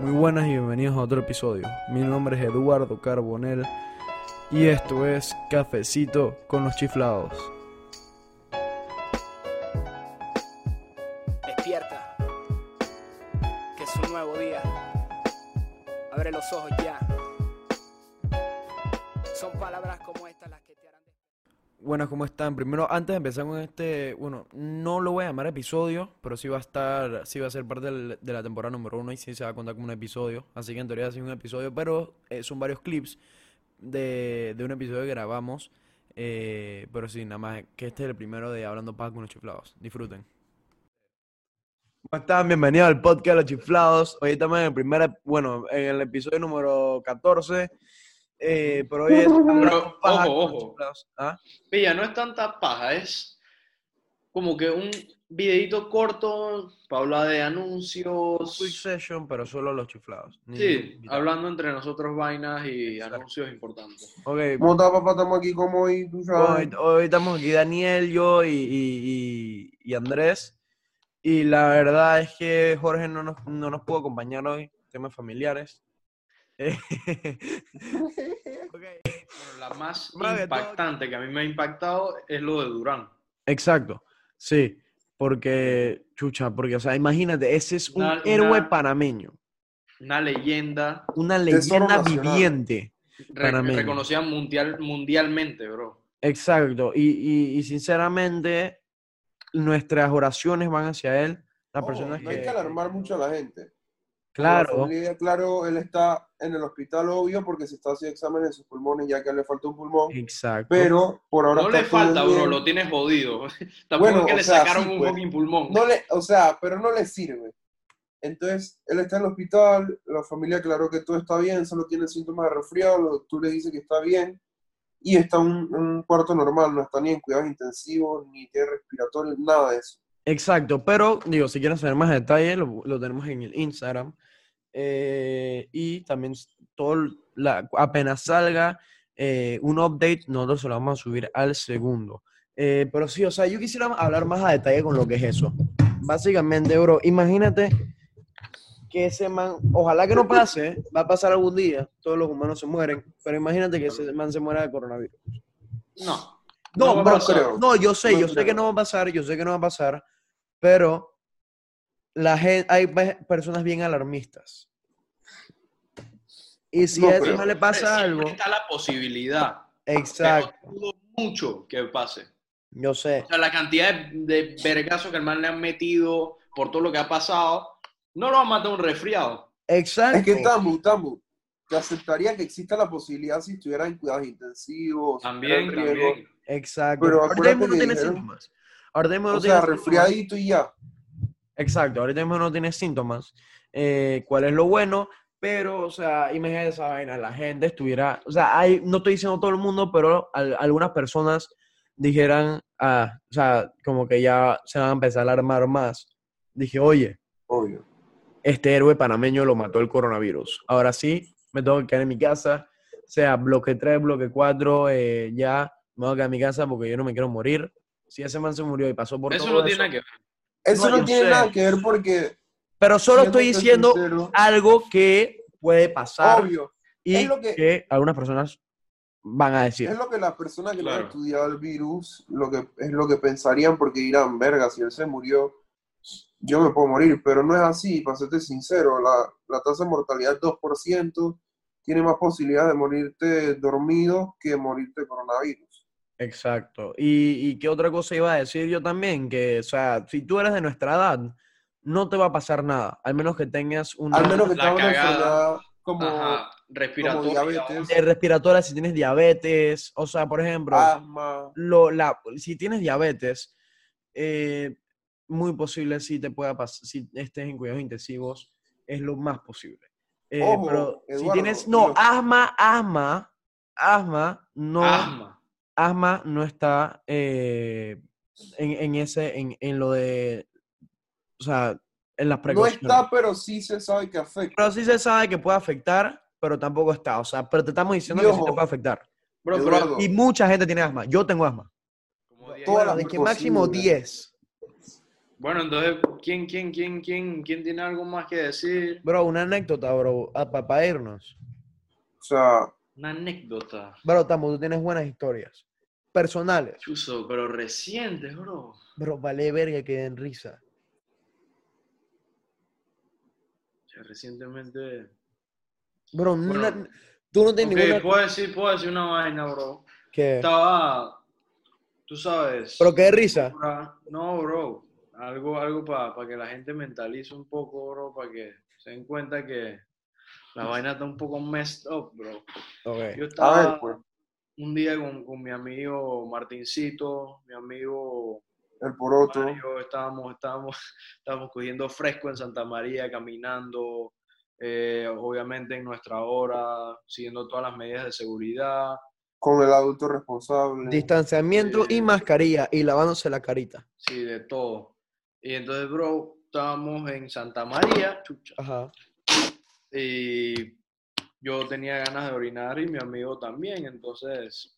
Muy buenas y bienvenidos a otro episodio. Mi nombre es Eduardo Carbonel y esto es Cafecito con los Chiflados. Despierta, que es un nuevo día. Abre los ojos ya. Buenas, ¿cómo están? Primero, antes de empezar con este, bueno, no lo voy a llamar episodio, pero sí va a estar, sí va a ser parte de la temporada número uno y sí se va a contar como un episodio. Así que en teoría sí es un episodio, pero eh, son varios clips de, un episodio que grabamos. eh, pero sí, nada más que este es el primero de Hablando Paja con los Chiflados. Disfruten. ¿Cómo están? Bienvenidos al podcast de los Chiflados. Hoy estamos en el primer, bueno, en el episodio número 14. Eh, pero hoy es Hablando Paja ojo, ojo. ¿Ah? Pilla, no es tanta paja, es como que un videito corto para hablar de Quick anuncios. session, pero solo los chiflados. Ni- Sí, ni- hablando entre nosotros vainas y Exacto. anuncios importantes. Ok, ¿Cómo está, papá? Estamos aquí como hoy, tú hoy, sabes. hoy estamos aquí Daniel, yo y, y- y- y Andrés. Y la verdad es que Jorge no nos, no nos pudo acompañar hoy, temas familiares. La más todo- impactante que a mí me ha impactado es lo de Durán. Exacto, sí, porque, chucha, porque, o sea, imagínate, ese es un Una- héroe una- panameño, Una leyenda una leyenda viviente. re- reconocida mundial, mundialmente, bro. Exacto, y, y, y sinceramente, nuestras oraciones van hacia él. Las Oh, personas no hay que alarmar mucho a la gente. La Claro, familia, claro, él está en el hospital, obvio, porque se está haciendo exámenes en sus pulmones, ya que le falta un pulmón. exacto. Pero por ahora No le falta, bro, bien. lo tienes jodido. Tampoco Bueno, es que o le sea, sacaron sí, un pues. fucking pulmón. No le, o sea, pero no le sirve. Entonces, él está en el hospital, la familia aclaró que todo está bien, solo tiene síntomas de resfriado, los doctores dicen que está bien, y está en un, un cuarto normal, no está ni en cuidados intensivos, ni tiene respiratorio, nada de eso. Exacto, pero digo, si quieren saber más detalles, lo, lo tenemos en el Instagram. Eh, y también todo, la, apenas salga eh, un update, nosotros se lo vamos a subir al segundo. Eh, pero sí, o sea, yo quisiera hablar más a detalle con lo que es eso. Básicamente, bro, imagínate que ese man, ojalá que no pase, va a pasar algún día, todos los humanos se mueren, pero imagínate que ese man se muera de coronavirus. No. No, No bro, creo. no, yo sé, No yo sé que no va a pasar, yo sé que no va a pasar, pero la gente, hay pe- personas bien alarmistas. Y si No creo. man le pasa algo, Está la posibilidad. exacto, dudo mucho que pase. yo sé, O sea, la cantidad de, de vergazos que el man le han metido por todo lo que ha pasado, no lo va a matar un resfriado. exacto, Es que Tambu, Tambu, te aceptaría que exista la posibilidad si estuviera en cuidados intensivos, También, riesgo, también. exacto. pero ahorita acuérdate mismo no tiene dijeron- síntomas. Ahorita mismo no O tiene sea, síntomas. resfriadito y ya. Exacto, ahorita mismo no tiene síntomas. Eh, ¿Cuál es lo bueno? Pero, o sea, imagínate esa vaina, la gente estuviera, o sea, hay, no estoy diciendo todo el mundo, pero al- algunas personas dijeran, ah, o sea, como que ya se van a empezar a alarmar más. Dije, oye, Obvio. este héroe panameño lo mató el coronavirus. Ahora sí, me tengo que quedar en mi casa, sea bloque 3, bloque 4, eh, ya me voy a quedar en mi casa porque yo no me quiero morir. Si ese man se murió y pasó por Eso todo no tiene eso, nada que ver. Eso No, no, tiene sé. nada que ver porque, Pero solo estoy diciendo sincero, algo que puede pasar obvio, y es lo que- que... algunas personas van a decir. es lo que las personas que no han estudiado el virus, lo que, es lo que pensarían porque dirán, verga, si él se murió, yo me puedo morir, pero no es así, para serte sincero, la, la tasa de mortalidad es 2%, tiene más posibilidades de morirte dormido que morirte de coronavirus. Exacto. Y, y qué otra cosa iba a decir yo también, que, o sea, si tú eres de nuestra edad, no te va a pasar nada, al menos que tengas una Al menos que La tenga una cagada. enfermedad como, Ajá, respiratoria. como diabetes, de respiratoria, si tienes diabetes, o sea, por ejemplo, asma, lo, la, si tienes diabetes, eh, muy posible si te pueda pasar, si estés en cuidados intensivos, es lo más posible. Eh, Ojo, pero si tienes, no, asma, asma, asma, no, Asma. asma no está eh, en, en ese, en, en lo de, o sea, en las no precauciones. está, pero sí se sabe que afecta. Pero sí se sabe que puede afectar, pero tampoco está. O sea, pero te estamos diciendo que sí te puede afectar. Bro, pero Eduardo, Y mucha gente tiene asma. Yo tengo asma. como Todas las de que máximo posibles. 10. Bueno, entonces, ¿quién, quién, quién, quién, quién tiene algo más que decir? Bro, una anécdota, bro, para irnos. O sea, Una anécdota. Bro, Tamo, tú tienes buenas historias. Personales. Chuso, pero recientes, bro. Bro, vale verga que den risa. Recientemente. Bro, Bueno, na- tú no tienes Ok, ninguna... puedo decir, puedo decir una vaina, bro. ¿Qué? Estaba, tú sabes. ¿Pero qué risa? No, bro. Algo, algo para que la gente mentalice un poco, bro, para que se den cuenta que la vaina está un poco messed up, bro. Ok. Yo estaba ver, pues, un día con, con mi amigo Martincito, mi amigo el poroto. Mario, estábamos, estábamos, estábamos cogiendo fresco en Santa María, caminando, eh, obviamente en nuestra hora, siguiendo todas las medidas de seguridad. con el adulto responsable. Distanciamiento y Sí. mascarilla y lavándose la carita. Sí, de todo. Y entonces, bro, estábamos en Santa María, chucha, Ajá. y yo tenía ganas de orinar y mi amigo también, entonces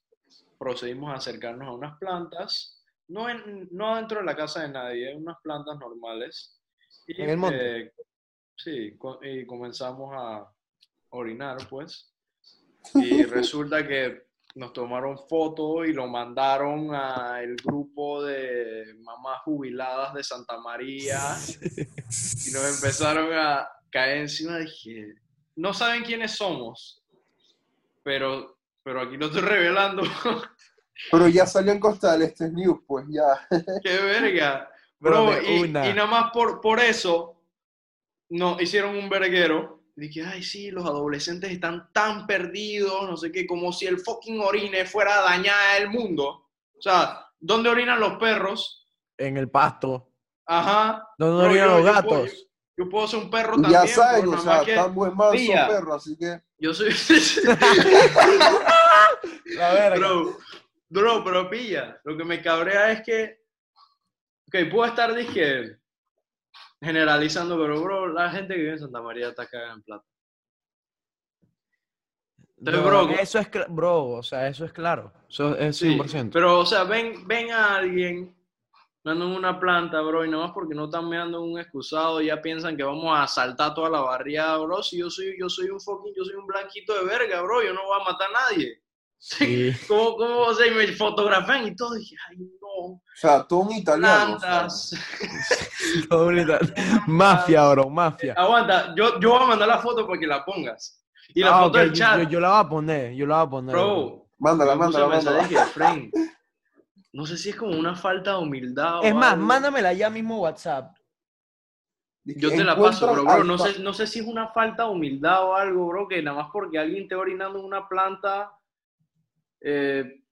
procedimos a acercarnos a unas plantas, no, en, no dentro de la casa de nadie, unas plantas normales. Y, ¿En el monte? eh, sí, y comenzamos a orinar, pues. Y resulta que nos tomaron fotos y lo mandaron al grupo de mamás jubiladas de Santa María y nos empezaron a caer encima. Dije, no saben quiénes somos, pero, pero aquí lo estoy revelando. Pero ya salió en Costa del Este News, pues ya. ¡Qué verga! Bro, y, una. y nada más por, por eso nos hicieron un verguero. Dije, ay, sí, los adolescentes están tan perdidos, no sé qué, como si el fucking orine fuera a dañar el mundo. O sea, ¿dónde orinan los perros? En el pasto. Ajá. ¿Dónde orinan yo- los yo puedo- gatos? Yo puedo ser un perro también. ya saben, bro, o sea, tan buen manso Pilla. perro, así que. Yo soy... La verga. Bro, bro, pero pilla. Lo que me cabrea es que. Ok, puedo estar, dije, generalizando, pero, bro, la gente que vive en Santa María está cagada en plata. Entonces, Bro, bro, eso es, bro, o sea, eso es claro. Eso es Sí, 100%. pero, o sea, ven, ven a alguien dando una planta, bro, y nada más porque no están meando un excusado, ya piensan que vamos a asaltar toda la barriada, bro. Si yo soy, yo soy un fucking, yo soy un blanquito de verga, bro, yo no voy a matar a nadie. Sí. ¿Cómo, cómo, y me fotografían y todo, dije, ay, no, O sea, todo un italiano. o sea. plantas. Todo mafia, bro, mafia. Aguanta, yo, yo voy a mandar la foto para que la pongas. Y la Ah, foto ok, del yo- chat, Yo, yo la voy a poner, yo la voy a poner. bro. Mándala, mándala, mándala. dije, "Friend, no sé si es como una falta de humildad o Es más, algo". mándamela ya mismo WhatsApp. Yo te la paso, bro, al no sé, no sé si es una falta de humildad o algo, bro, que nada más porque alguien esté orinando en una planta, eh,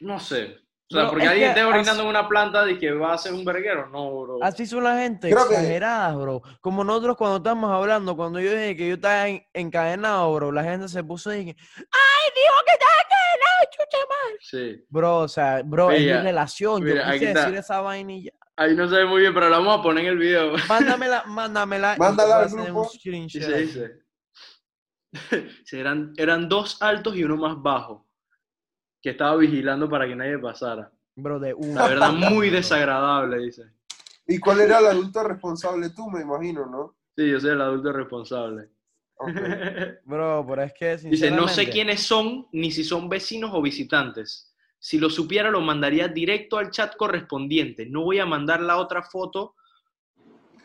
no sé. O sea, Bro, porque es alguien que esté orinando en una planta y que va a ser un verguero, no, bro. Así son la gente, Creo que- exageradas, bro. Como nosotros cuando estábamos hablando, cuando yo dije que yo estaba en- encadenado, bro, la gente se puso y dije, ¡ay, dijo que estaba encadenado, chucha madre! Sí. Bro, o sea, bro, es Mira, mi relación. mira, yo quise decir esa vainilla. Ahí no se ve muy bien, pero la vamos a poner en el video. Mándamela, mándamela. y Mándala al grupo. screenshot. Dice, dice. Eran, eran dos altos y uno más bajo, que estaba vigilando para que nadie pasara. Bro, de La una. verdad, muy desagradable, dice. ¿Y cuál era el adulto responsable? Tú, me imagino, ¿no? Sí, yo soy el adulto responsable. Bro, pero es que Dice, no sé sinceramente- quiénes son, ni si son vecinos o visitantes. Si lo supiera, lo mandaría directo al chat correspondiente. No voy a mandar la otra foto,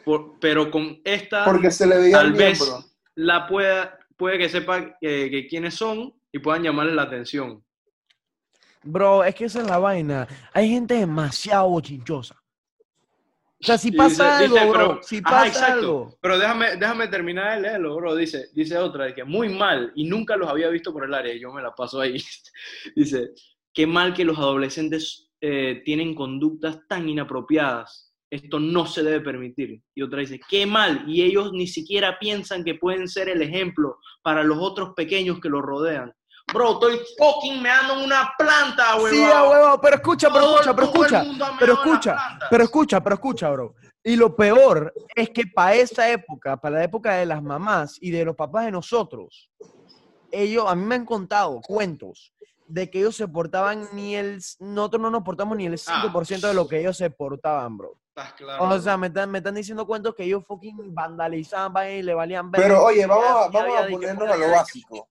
por- pero con esta Porque se le veía tal el vez la pueda, puede que sepa que, que quiénes son y puedan llamarle la atención. Bro, es que esa es la vaina. Hay gente demasiado bochinchosa. O sea, si pasa dice- algo, dice, bro, pero- si ajá, pasa exacto. algo. Pero déjame, déjame terminar de leerlo, bro. Dice, dice otra, que muy mal y nunca los había visto por el área. y Yo me la paso ahí. dice, qué mal que los adolescentes eh, tienen conductas tan inapropiadas. Esto no se debe permitir. Y otra dice, qué mal. Y ellos ni siquiera piensan que pueden ser el ejemplo para los otros pequeños que los rodean. Bro, estoy fucking meando en una planta, huevón. Sí, a huevo, pero escucha, pero escucha, pero escucha. Pero escucha, pero escucha, pero escucha, bro. Y lo peor es que para esa época, para la época de las mamás y de los papás de nosotros, ellos, a mí me han contado cuentos de que ellos se portaban ni el... Nosotros no nos portamos ni el 5% de lo que ellos se portaban, bro. Estás claro. O sea, me están, me están diciendo cuentos que ellos fucking vandalizaban y le valían ver. Pero oye, vamos a, vamos a ponernos a lo básico.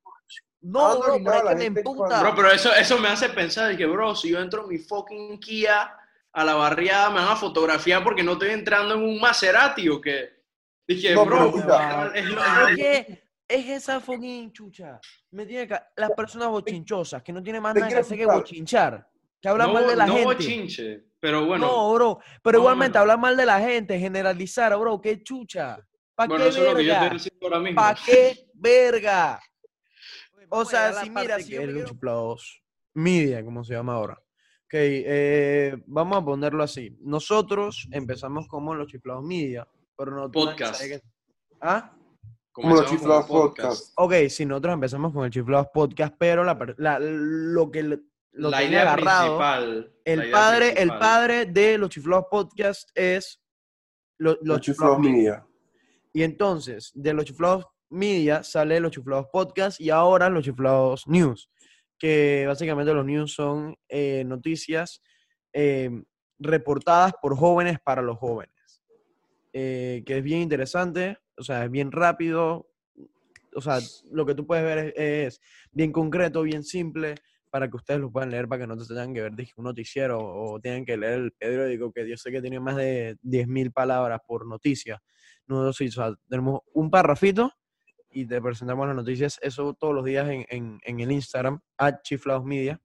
No, Ah, bro, no, pero es que me emputa. Bro, pero eso, eso me hace pensar de que, bro, si yo entro en mi fucking Kia a la barriada, me van a fotografiar porque no estoy entrando en un Maserati o qué. Dije, No, bro, es lo- que es esa fucking chucha. Me tiene que... Las personas bochinchosas que no tienen más nada que hacer que bochinchar. Que hablan no, mal de la no gente. bochinche, pero bueno. no, bro. Pero no, igualmente bueno. hablar mal de la gente, generalizar, bro. Qué chucha. ¿Para bueno, qué eso es lo que yo estoy verga? diciendo ahora mismo. ¿Para qué verga? O sea, si mira, si yo quiero- Luchiplados Media, como se llama ahora. Ok, eh, vamos a ponerlo así. Nosotros empezamos como los Chiflados Media, pero no Podcast. que- ¿Ah? Como los chiflados como podcast. Ok, sí, nosotros empezamos con el Chiflados Podcast, pero la, la- lo que lo la tenía idea agarrado, principal. la el idea padre, el principal. padre de los Chiflados Podcast es lo- los, Los Chiflados chiflados media. Y entonces, de los chiflados media sale los chiflados podcast y ahora los chiflados news, que básicamente los news son eh, noticias eh, reportadas por jóvenes para los jóvenes, eh, que es bien interesante, o sea, es bien rápido, o sea, lo que tú puedes ver es, es bien concreto, bien simple, para que ustedes lo puedan leer, para que no te tengan que ver un noticiero o tengan que leer el periódico, que yo sé que tiene más de 10.000 palabras por noticia. Nosotros sí, o sea, tenemos un parrafito y te presentamos las noticias, eso todos los días en, en- en el Instagram, at Chiflados Media.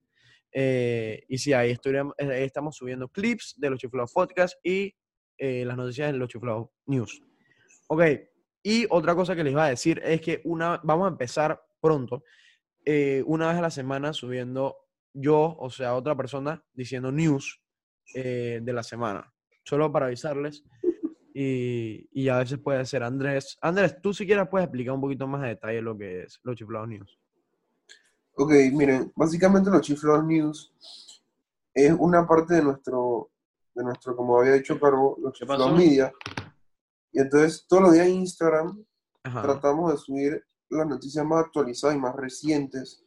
Eh, y sí, ahí, eh, ahí estamos subiendo clips de los Chiflados Podcast y eh, las noticias de los Chiflados News. Ok, y otra cosa que les iba a decir es que una, vamos a empezar pronto, eh, una vez a la semana subiendo yo, o sea, otra persona diciendo news eh, de la semana, solo para avisarles. Y, y a veces puede ser Andrés. Andrés, tú siquiera puedes explicar un poquito más de detalle lo que es los chiflados news. Ok, miren, básicamente los chiflados news es una parte de nuestro, de nuestro, como había dicho Carbo, los ¿Qué chiflados media. Y entonces todos los días en Instagram Ajá. tratamos de subir las noticias más actualizadas y más recientes,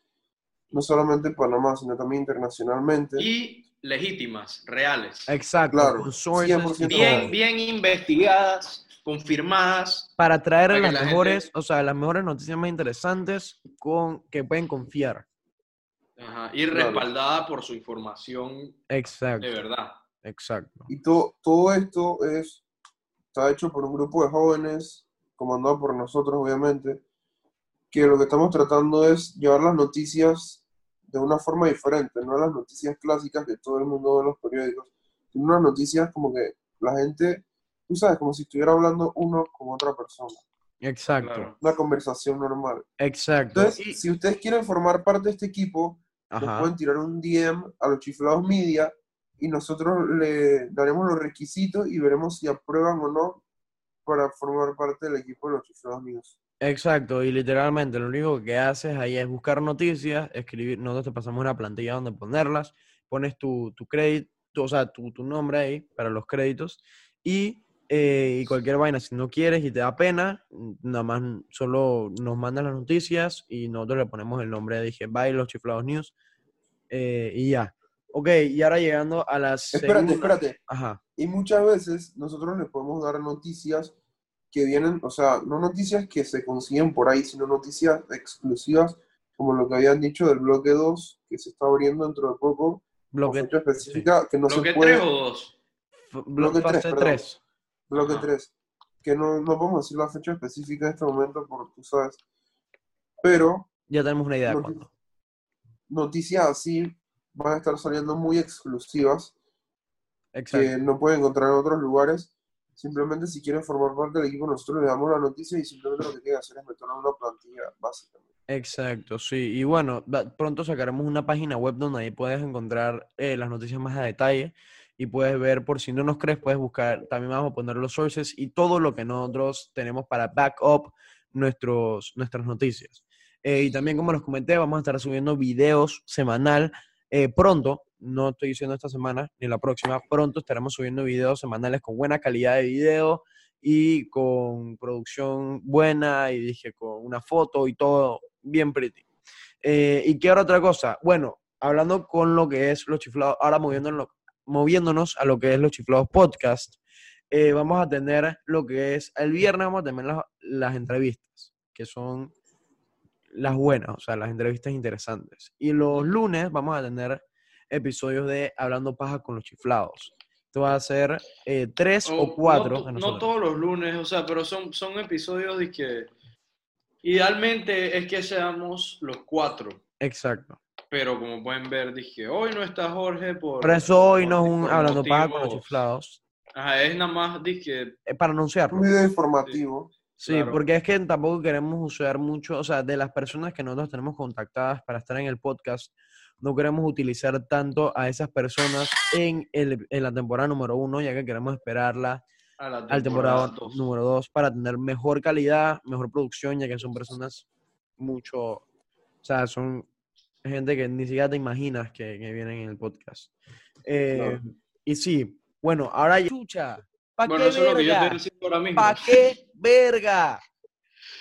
no solamente en Panamá, sino también internacionalmente. Y legítimas, reales. Exacto, Claro, con sources y 100% todo. Bien, bien investigadas, confirmadas. para traer para las la gente- mejores, o sea, las mejores noticias más interesantes con que pueden confiar. Ajá, y Claro. respaldada por su información Exacto, de verdad. exacto. Y to- todo esto es, está hecho por un grupo de jóvenes, comandado por nosotros, obviamente, que lo que estamos tratando es llevar las noticias de una forma diferente, no las noticias clásicas que todo el mundo ve en los periódicos, sino unas noticias como que la gente, tú sabes, como si estuviera hablando uno con otra persona, Exacto, Claro. una conversación normal. exacto. Entonces, Y- si ustedes quieren formar parte de este equipo, nos pueden tirar un DM a los chiflados media y nosotros le daremos los requisitos y veremos si aprueban o no para formar parte del equipo de los chiflados news. Exacto. Y literalmente lo único que haces ahí es buscar noticias, escribir, nosotros te pasamos una plantilla donde ponerlas, pones tu, tu crédito, o sea, tu, tu nombre ahí para los créditos y, eh, y cualquier vaina, si no quieres y te da pena, nada más solo nos mandan las noticias y nosotros le ponemos el nombre, dije, bye, los chiflados news eh, y ya. Ok, y ahora llegando a las... Espérate, segunda- espérate. Ajá, Y muchas veces nosotros les podemos dar noticias que vienen, o sea, no noticias que se consiguen por ahí, sino noticias exclusivas, como lo que habían dicho del bloque 2, que se está abriendo dentro de poco, bloque, específica, que no ¿Bloque se puede... 3 o 2? f- blo- bloque tres, fase perdón. 3. Bloque Ajá. 3, que no, no podemos decir la fecha específica en este momento, porque tú sabes, pero Ya tenemos una idea de cuándo. noticias así van a estar saliendo muy exclusivas, Exacto. que no pueden encontrar en otros lugares. Simplemente si quieren formar parte del equipo, nosotros les damos la noticia y simplemente lo que tienen que hacer es meterlo en una plantilla, básicamente. Exacto, sí. Y bueno, pronto sacaremos una página web donde ahí puedes encontrar eh, las noticias más a detalle y puedes ver, por si no nos crees, puedes buscar, también vamos a poner los sources y todo lo que nosotros tenemos para back up nuestros, nuestras noticias. Eh, y también, como les comenté, vamos a estar subiendo videos semanal eh, pronto. No estoy diciendo esta semana ni la próxima. Pronto estaremos subiendo videos semanales con buena calidad de video y con producción buena y dije con una foto y todo bien pretty. Eh, ¿Y qué ahora otra cosa? Bueno, hablando con lo que es los chiflados, ahora moviéndonos, moviéndonos a lo que es los chiflados podcast, eh, vamos a tener lo que es, el viernes vamos a tener las, las entrevistas, que son las buenas, o sea, las entrevistas interesantes. Y los lunes vamos a tener episodios de Hablando Paja con los chiflados. Esto va a ser eh, tres o, O cuatro. No, todos los lunes, o sea, pero son, son episodios de que idealmente es que seamos los cuatro. Exacto. Pero como pueden ver, dije, hoy no está Jorge por... Por eso hoy por- no es un Hablando Paja con los chiflados. Ajá, es nada más, dije, eh, para anunciarlo. Un video informativo. Sí, Claro. porque es que tampoco queremos usar mucho, o sea, de las personas que nosotros tenemos contactadas para estar en el podcast, no queremos utilizar tanto a esas personas en, el, en la temporada número uno, ya que queremos esperarla a la al temporada dos. número dos para tener mejor calidad, mejor producción, ya que son personas mucho, o sea, son gente que ni siquiera te imaginas que, que vienen en el podcast. Eh, Y sí, bueno, ahora ya... Chucha, ¿pa' Bueno, qué eso es lo que yo verga? estoy diciendo ahora mismo. ¿Pa' qué verga?